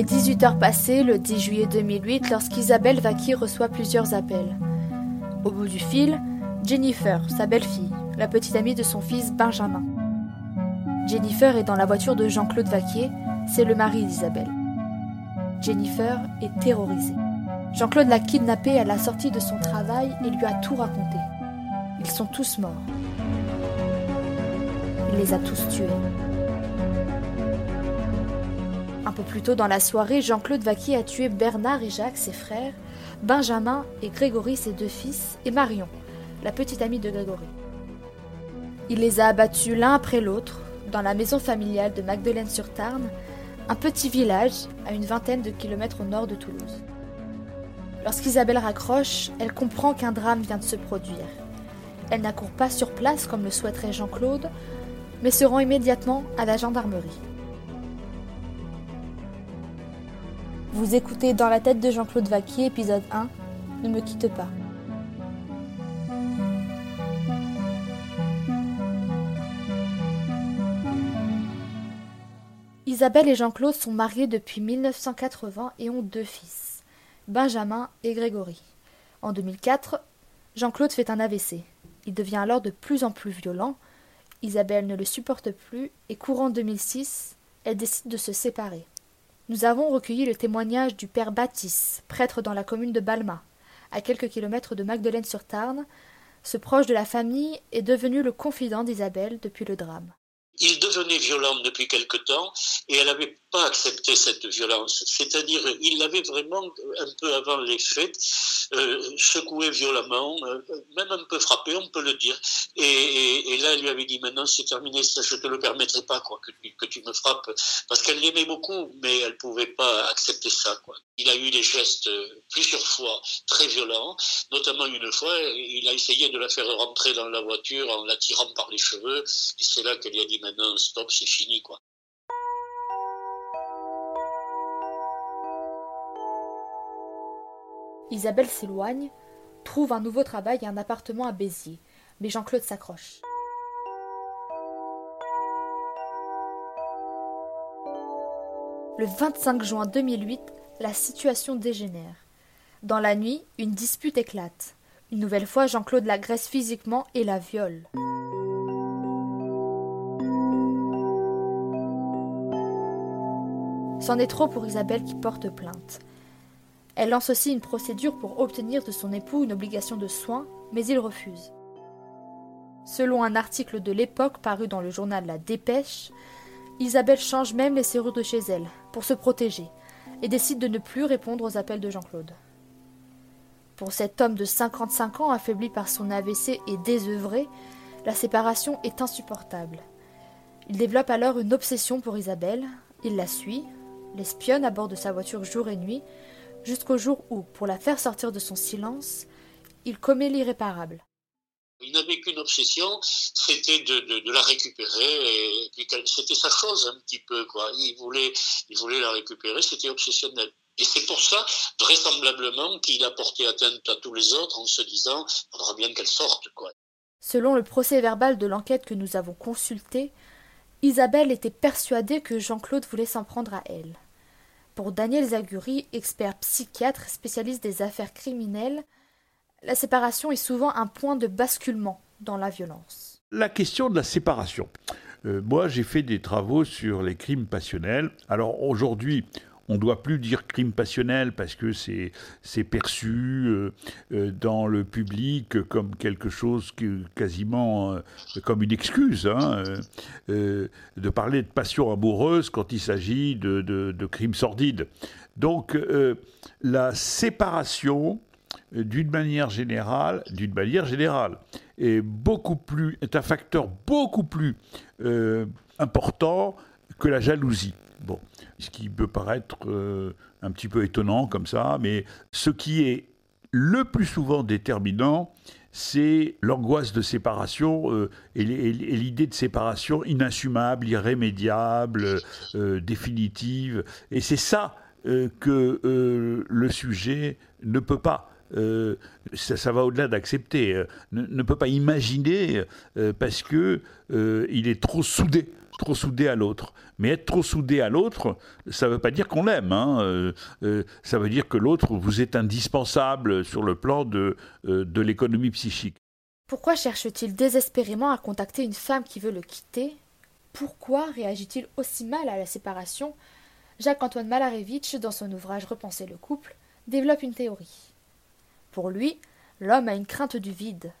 est 18h passées le 10 juillet 2008 lorsqu'Isabelle Vaki reçoit plusieurs appels. Au bout du fil, Jennifer, sa belle-fille, la petite amie de son fils Benjamin. Jennifer est dans la voiture de Jean-Claude Vaquier, c'est le mari d'Isabelle. Jennifer est terrorisée. Jean-Claude l'a kidnappée à la sortie de son travail et lui a tout raconté. Ils sont tous morts. Il les a tous tués. Un peu plus tôt dans la soirée, Jean-Claude Vaquier a tué Bernard et Jacques, ses frères, Benjamin et Grégory, ses deux fils, et Marion, la petite amie de Grégory. Il les a abattus l'un après l'autre dans la maison familiale de Magdeleine-sur-Tarn, un petit village à une vingtaine de kilomètres au nord de Toulouse. Lorsqu'Isabelle raccroche, elle comprend qu'un drame vient de se produire. Elle n'accourt pas sur place comme le souhaiterait Jean-Claude, mais se rend immédiatement à la gendarmerie. Vous écoutez Dans la tête de Jean-Claude Vaquier, épisode 1, Ne me quitte pas. Isabelle et Jean-Claude sont mariés depuis 1980 et ont deux fils, Benjamin et Grégory. En 2004, Jean-Claude fait un AVC. Il devient alors de plus en plus violent. Isabelle ne le supporte plus et courant 2006, elle décide de se séparer. Nous avons recueilli le témoignage du père Baptiste, prêtre dans la commune de Balma, à quelques kilomètres de Magdeleine-sur-Tarn. Ce proche de la famille est devenu le confident d'Isabelle depuis le drame il devenait violent depuis quelque temps et elle n'avait pas accepté cette violence. C'est-à-dire, il l'avait vraiment, un peu avant les faits, euh, secoué violemment, euh, même un peu frappé, on peut le dire. Et, là, elle lui avait dit, maintenant c'est terminé, ça, je te le permettrai pas, quoi, que, que tu me frappes. Parce qu'elle l'aimait beaucoup, mais elle ne pouvait pas accepter ça. Quoi. Il a eu des gestes euh, plusieurs fois très violents, notamment une fois, il a essayé de la faire rentrer dans la voiture en la tirant par les cheveux, et c'est là qu'elle lui a dit, maintenant, stop, c'est fini, quoi. Isabelle s'éloigne, trouve un nouveau travail et un appartement à Béziers, mais Jean-Claude s'accroche. Le 25 juin 2008, la situation dégénère. Dans la nuit, une dispute éclate. Une nouvelle fois, Jean-Claude l'agresse physiquement et la viole. C'en est trop pour Isabelle qui porte plainte. Elle lance aussi une procédure pour obtenir de son époux une obligation de soins, mais il refuse. Selon un article de l'époque paru dans le journal La Dépêche, Isabelle change même les serrures de chez elle pour se protéger et décide de ne plus répondre aux appels de Jean-Claude. Pour cet homme de 55 ans affaibli par son AVC et désœuvré, la séparation est insupportable. Il développe alors une obsession pour Isabelle, il la suit, l'espionne à bord de sa voiture jour et nuit, jusqu'au jour où, pour la faire sortir de son silence, il commet l'irréparable. Il n'avait qu'une obsession, c'était de, la récupérer, et c'était sa chose un petit peu, quoi. Il voulait, il voulait la récupérer, c'était obsessionnel. Et c'est pour ça, vraisemblablement, qu'il a porté atteinte à tous les autres en se disant, il faudra bien qu'elle sorte, quoi. Selon le procès verbal de l'enquête que nous avons consulté, Isabelle était persuadée que Jean-Claude voulait s'en prendre à elle. Pour Daniel Zaguri, expert psychiatre spécialiste des affaires criminelles, la séparation est souvent un point de basculement dans la violence. La question de la séparation. Euh, moi, j'ai fait des travaux sur les crimes passionnels. Alors aujourd'hui, on ne doit plus dire crime passionnel parce que c'est, perçu euh, euh, dans le public comme quelque chose quasiment euh, comme une excuse hein, de parler de passion amoureuse quand il s'agit de, de crimes sordides. Donc la séparation d'une manière générale, d'une manière générale, est beaucoup plus est un facteur beaucoup plus important que la jalousie. Bon, ce qui peut paraître euh, un petit peu étonnant comme ça, mais ce qui est le plus souvent déterminant, c'est l'angoisse de séparation euh, et l'idée de séparation inassumable, irrémédiable, euh, définitive. Et c'est ça que le sujet ne peut pas ça, va au-delà d'accepter. Ne, peut pas imaginer parce que il est trop soudé trop soudé à l'autre. Mais être trop soudé à l'autre, ça ne veut pas dire qu'on l'aime. Hein. ça veut dire que l'autre vous est indispensable sur le plan de, de l'économie psychique. Pourquoi cherche-t-il désespérément à contacter une femme qui veut le quitter? Pourquoi réagit-il aussi mal à la séparation? Jacques-Antoine Malarevitch, dans son ouvrage Repenser le couple, développe une théorie. Pour lui, l'homme a une crainte du vide.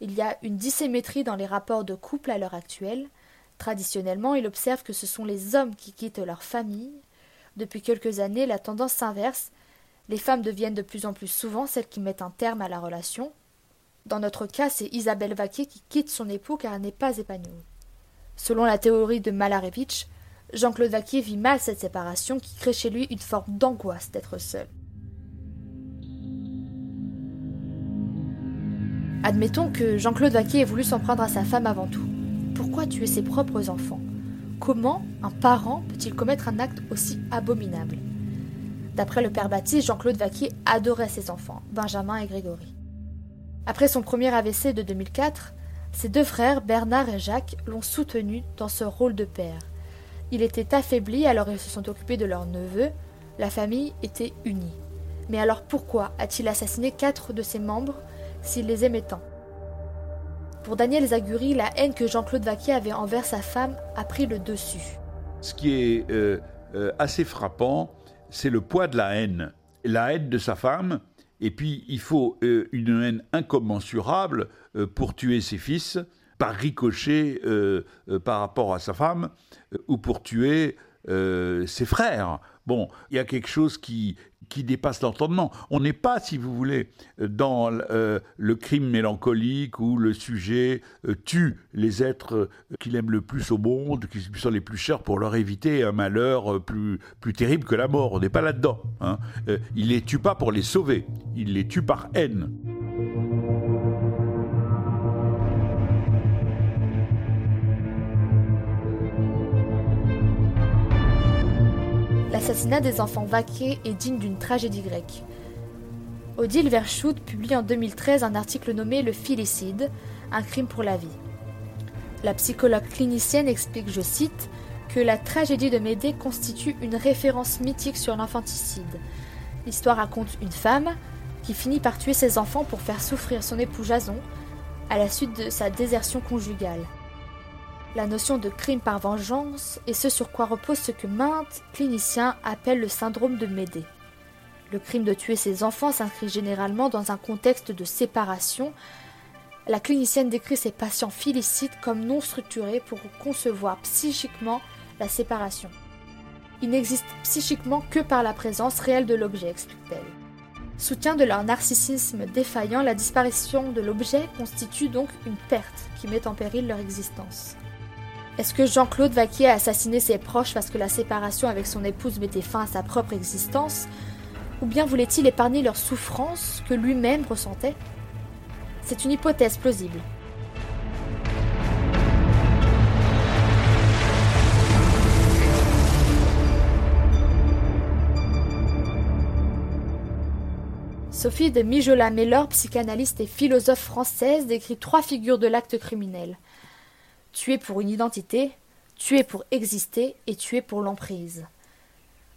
Il y a une dissymétrie dans les rapports de couple à l'heure actuelle. Traditionnellement, il observe que ce sont les hommes qui quittent leur famille. Depuis quelques années, la tendance s'inverse. Les femmes deviennent de plus en plus souvent celles qui mettent un terme à la relation, dans notre cas, c'est Isabelle Vaquier qui quitte son époux car elle n'est pas épanouie. Selon la théorie de Malarevitch, Jean-Claude Vaquier vit mal cette séparation qui crée chez lui une forme d'angoisse d'être seul. Admettons que Jean-Claude Vaquier ait voulu s'en prendre à sa femme avant tout. Pourquoi tuer ses propres enfants? Comment un parent peut-il commettre un acte aussi abominable? D'après le père Baptiste, Jean-Claude Vaquier adorait ses enfants, Benjamin et Grégory. Après son premier AVC de 2004, ses deux frères, Bernard et Jacques, l'ont soutenu dans ce rôle de père. Il était affaibli alors ils se sont occupés de leur neveu. La famille était unie. Mais alors pourquoi a-t-il assassiné quatre de ses membres s'il les aimait tant? Pour Daniel Zaguri, la haine que Jean-Claude Vaquier avait envers sa femme a pris le dessus. Ce qui est euh, euh, assez frappant, c'est le poids de la haine. La haine de sa femme, et puis, il faut euh, une haine incommensurable pour tuer ses fils, par ricochet par rapport à sa femme, ou pour tuer ses frères. Bon, il y a quelque chose qui, qui dépasse l'entendement. On n'est pas, si vous voulez, dans euh, le crime mélancolique où le sujet euh, tue les êtres euh, qu'il aime le plus au monde, qui sont les plus chers pour leur éviter un malheur plus, plus terrible que la mort. On n'est pas là-dedans. Hein. il les tue pas pour les sauver, il les tue par haine. L'assassinat des enfants vaqués est digne d'une tragédie grecque. Odile Verschout publie en 2013 un article nommé Le filicide, un crime pour la vie. La psychologue clinicienne explique, je cite, que la tragédie de Médée constitue une référence mythique sur l'infanticide. L'histoire raconte une femme qui finit par tuer ses enfants pour faire souffrir son époux Jason à la suite de sa désertion conjugale la notion de crime par vengeance est ce sur quoi repose ce que maintes cliniciens appellent le syndrome de Médée. Le crime de tuer ses enfants s'inscrit généralement dans un contexte de séparation. La clinicienne décrit ses patients félicites comme non structurés pour concevoir psychiquement la séparation. Ils n'existent psychiquement que par la présence réelle de l'objet, explique-t-elle. Soutien de leur narcissisme défaillant, la disparition de l'objet constitue donc une perte qui met en péril leur existence. Est-ce que Jean-Claude Vaquier a assassiné ses proches parce que la séparation avec son épouse mettait fin à sa propre existence? Ou bien voulait-il épargner leurs souffrances que lui-même ressentait? C'est une hypothèse plausible. Sophie de Mijola-Mellor, psychanalyste et philosophe française, décrit trois figures de l'acte criminel tuer pour une identité, tuer pour exister et tuer pour l'emprise.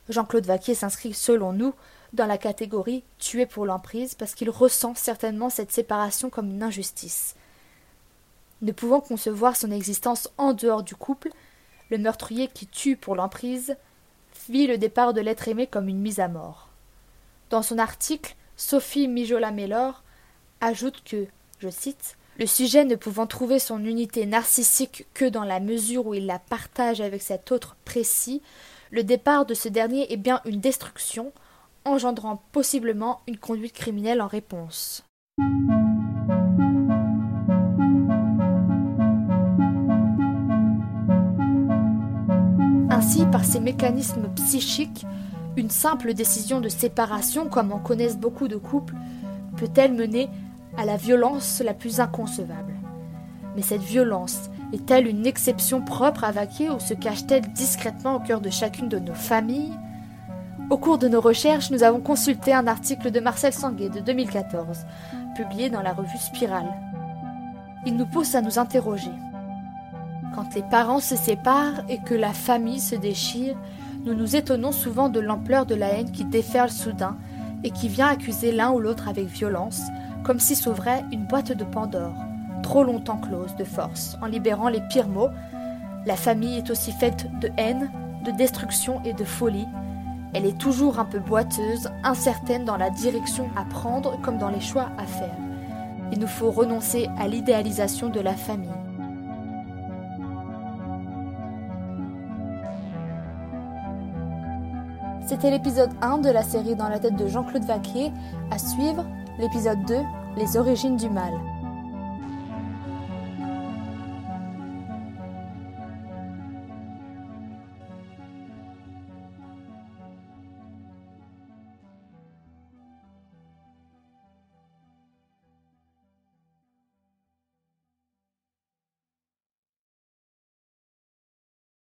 Jean-Claude Vaquier s'inscrit, selon nous, dans la catégorie tuer pour l'emprise parce qu'il ressent certainement cette séparation comme une injustice. Ne pouvant concevoir son existence en dehors du couple, le meurtrier qui tue pour l'emprise vit le départ de l'être aimé comme une mise à mort. Dans son article, Sophie Mijola-Mellor ajoute que, je cite, le sujet ne pouvant trouver son unité narcissique que dans la mesure où il la partage avec cet autre précis, le départ de ce dernier est bien une destruction, engendrant possiblement une conduite criminelle en réponse. Ainsi, par ces mécanismes psychiques, une simple décision de séparation, comme en connaissent beaucoup de couples, peut-elle mener à la violence la plus inconcevable. Mais cette violence est-elle une exception propre à Vaquier ou se cache-t-elle discrètement au cœur de chacune de nos familles? Au cours de nos recherches, nous avons consulté un article de Marcel Sanguet de 2014, publié dans la revue Spirale. Il nous pousse à nous interroger. Quand les parents se séparent et que la famille se déchire, nous nous étonnons souvent de l'ampleur de la haine qui déferle soudain et qui vient accuser l'un ou l'autre avec violence, comme si s'ouvrait une boîte de Pandore, trop longtemps close de force, en libérant les pires mots. La famille est aussi faite de haine, de destruction et de folie. Elle est toujours un peu boiteuse, incertaine dans la direction à prendre comme dans les choix à faire. Il nous faut renoncer à l'idéalisation de la famille. C'était l'épisode 1 de la série Dans la tête de Jean-Claude Vaquier. À suivre, l'épisode 2, Les origines du mal.